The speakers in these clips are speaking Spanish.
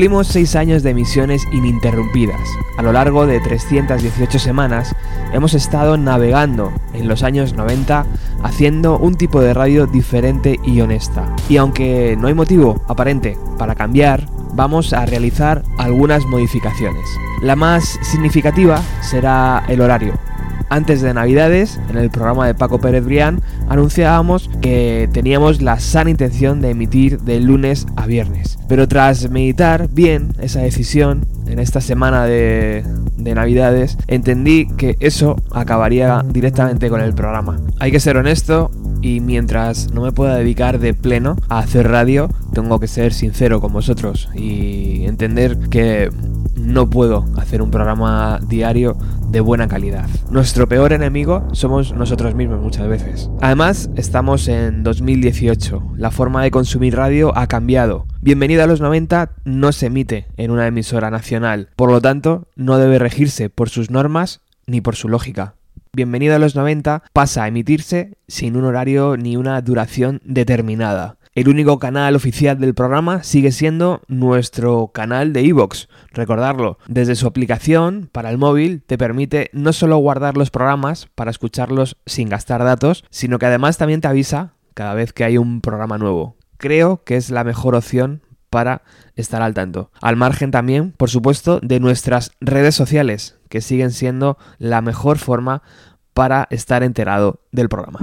Cumplimos 6 años de emisiones ininterrumpidas. A lo largo de 318 semanas hemos estado navegando en los años 90 haciendo un tipo de radio diferente y honesta. Y aunque no hay motivo aparente para cambiar, vamos a realizar algunas modificaciones. La más significativa será el horario. Antes de Navidades, en el programa de Paco Pérez Brián, anunciábamos que teníamos la sana intención de emitir de lunes a viernes. Pero tras meditar bien esa decisión, en esta semana de, de Navidades, entendí que eso acabaría directamente con el programa. Hay que ser honesto y mientras no me pueda dedicar de pleno a hacer radio, tengo que ser sincero con vosotros y entender que no puedo hacer un programa diario de buena calidad. Nuestro peor enemigo somos nosotros mismos muchas veces. Además, estamos en 2018. La forma de consumir radio ha cambiado. Bienvenido a los 90 no se emite en una emisora nacional, por lo tanto, no debe regirse por sus normas ni por su lógica. Bienvenido a los 90 pasa a emitirse sin un horario ni una duración determinada. El único canal oficial del programa sigue siendo nuestro canal de iVoox. Recordarlo, desde su aplicación para el móvil te permite no solo guardar los programas para escucharlos sin gastar datos, sino que además también te avisa cada vez que hay un programa nuevo. Creo que es la mejor opción para estar al tanto. Al margen también, por supuesto, de nuestras redes sociales, que siguen siendo la mejor forma para estar enterado del programa.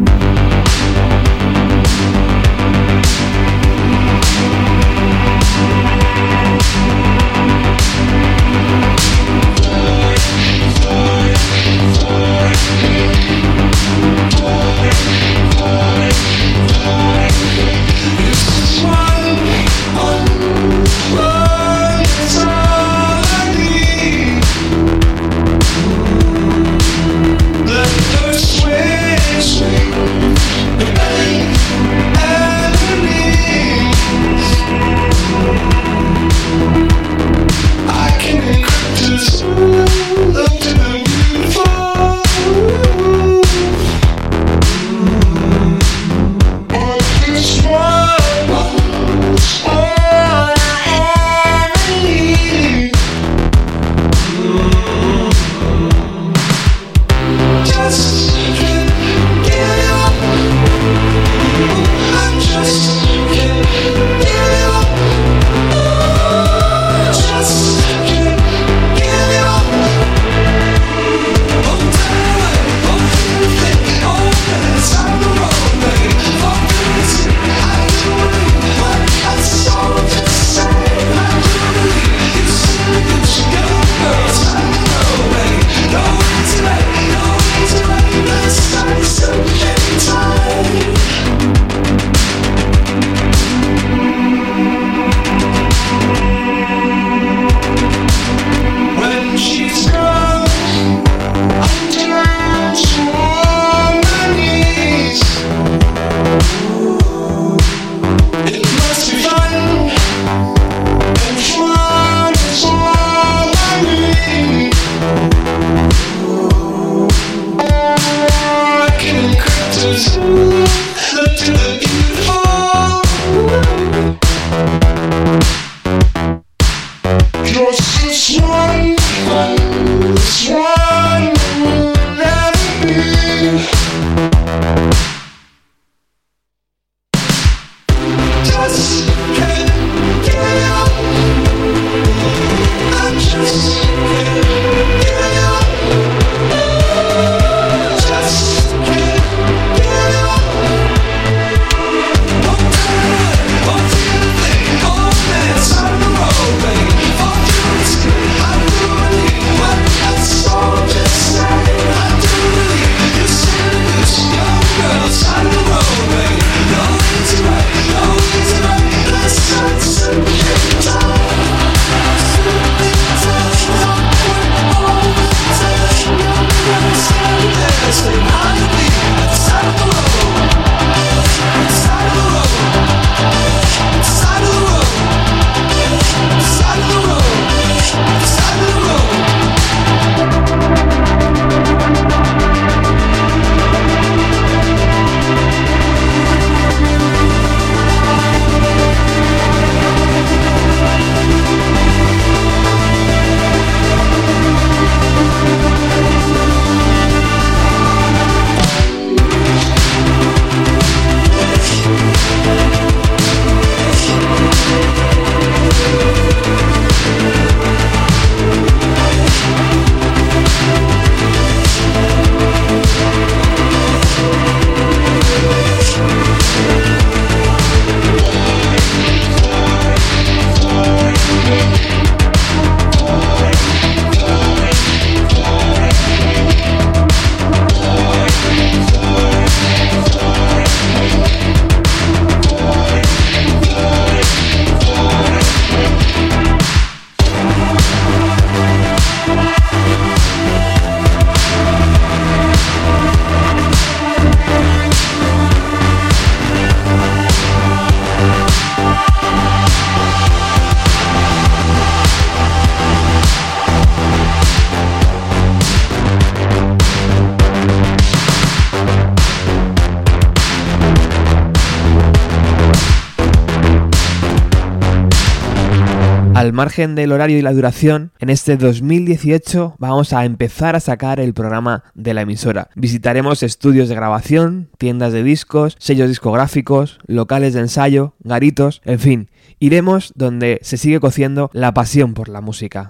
Al margen del horario y la duración, en este 2018 vamos a empezar a sacar el programa de la emisora. Visitaremos estudios de grabación, tiendas de discos, sellos discográficos, locales de ensayo, garitos, en fin, iremos donde se sigue cociendo la pasión por la música.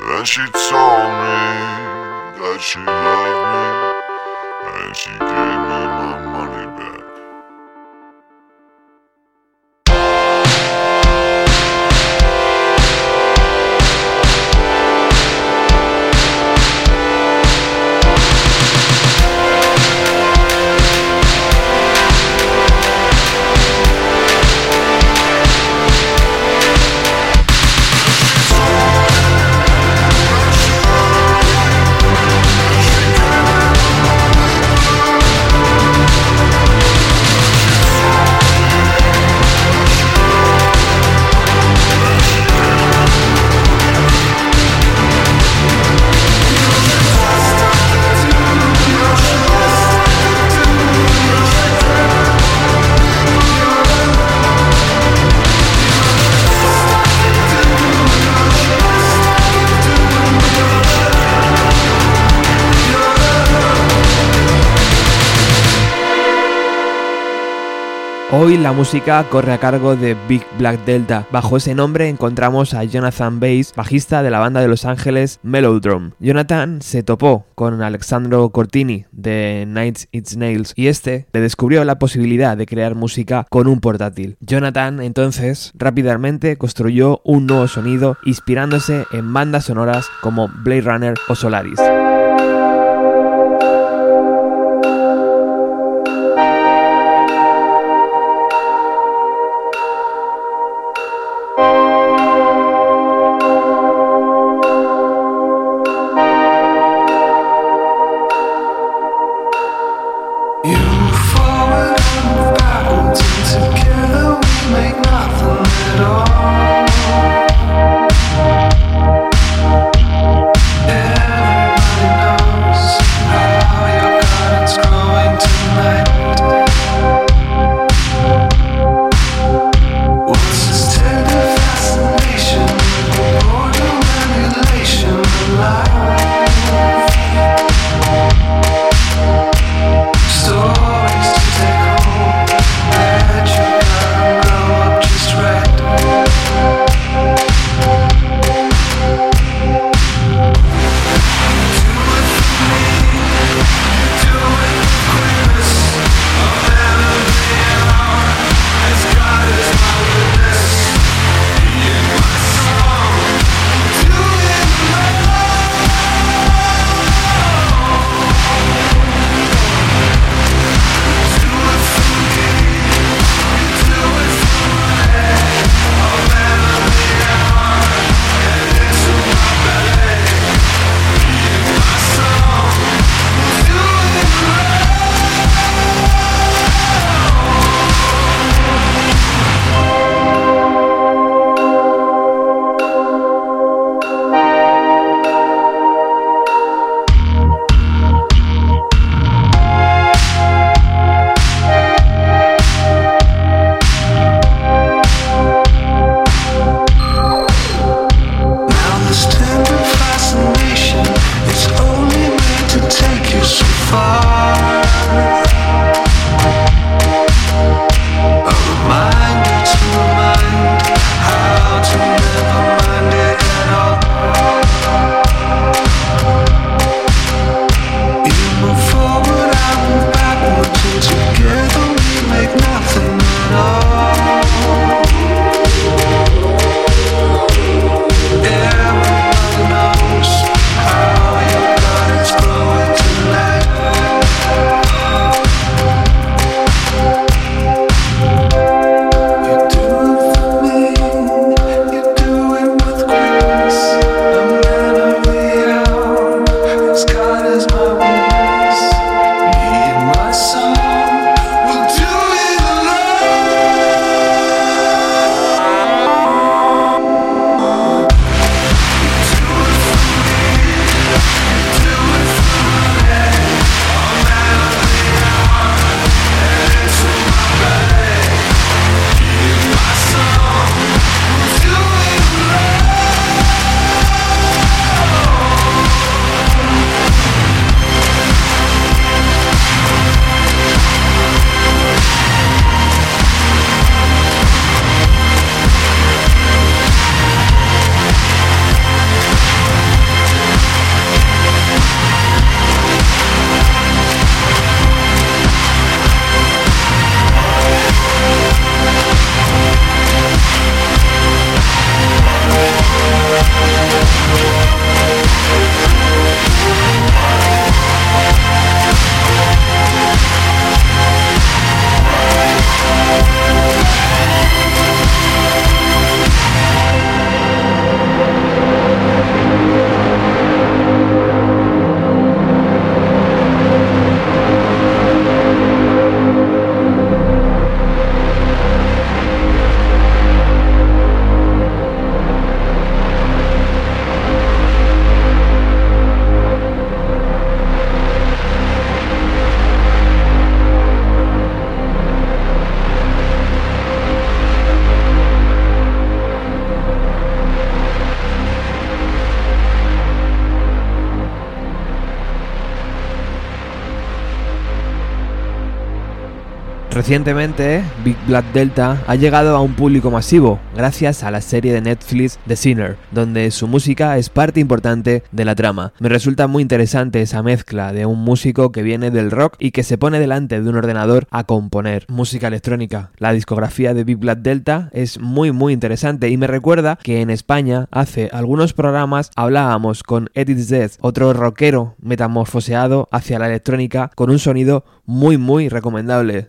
Then she told me that she loved me, and she gave me. Hoy la música corre a cargo de Big Black Delta. Bajo ese nombre encontramos a Jonathan Bass, bajista de la banda de Los Ángeles Melodrome. Jonathan se topó con Alexandro Cortini de Nights It's Nails y este le descubrió la posibilidad de crear música con un portátil. Jonathan entonces rápidamente construyó un nuevo sonido inspirándose en bandas sonoras como Blade Runner o Solaris. Recientemente, Big Black Delta ha llegado a un público masivo gracias a la serie de Netflix The Sinner, donde su música es parte importante de la trama. Me resulta muy interesante esa mezcla de un músico que viene del rock y que se pone delante de un ordenador a componer música electrónica. La discografía de Big Black Delta es muy muy interesante y me recuerda que en España hace algunos programas hablábamos con Edith Zed, otro rockero metamorfoseado hacia la electrónica con un sonido muy muy recomendable.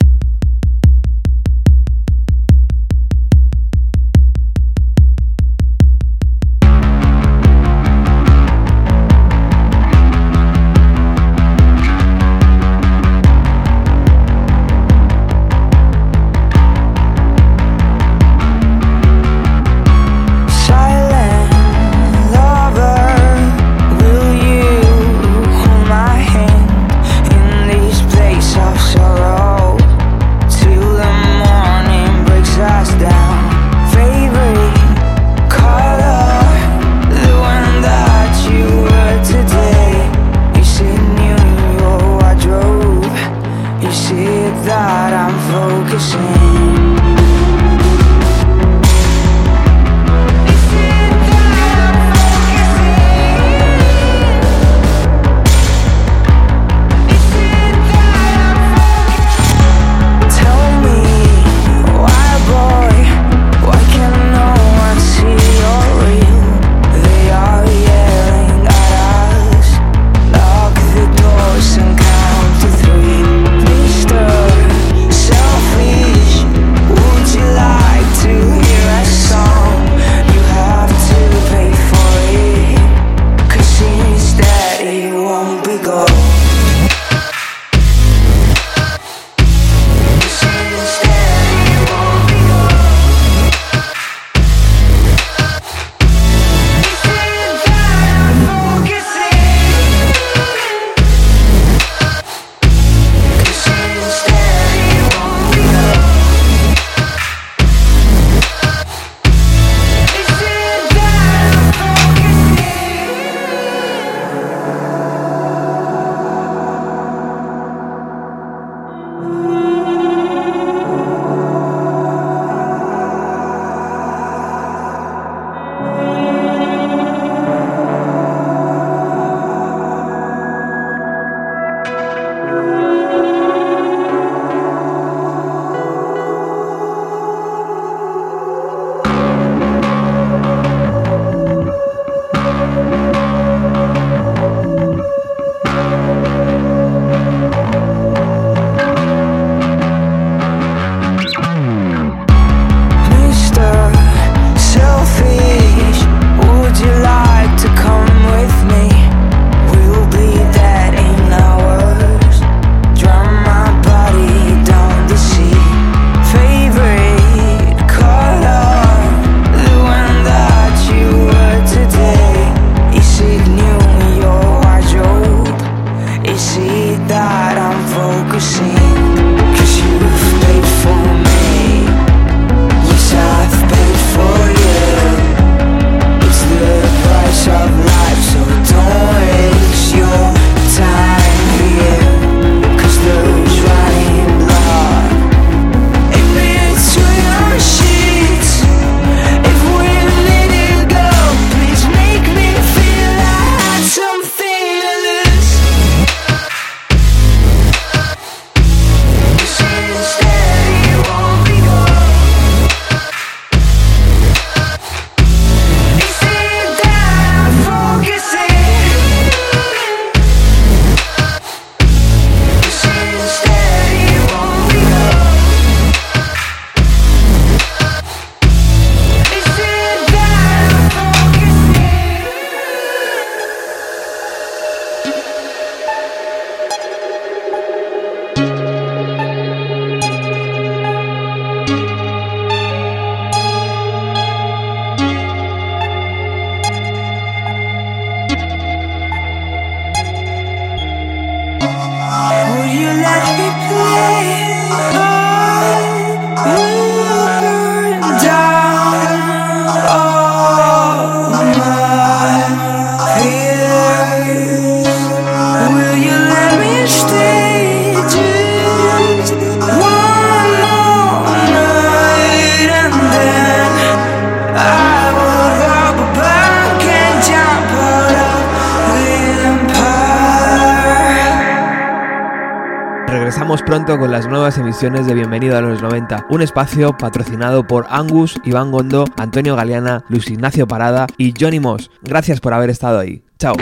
Pronto con las nuevas emisiones de Bienvenido a los 90, un espacio patrocinado por Angus, Iván Gondo, Antonio Galeana, Luis Ignacio Parada y Johnny Moss. Gracias por haber estado ahí. Chao.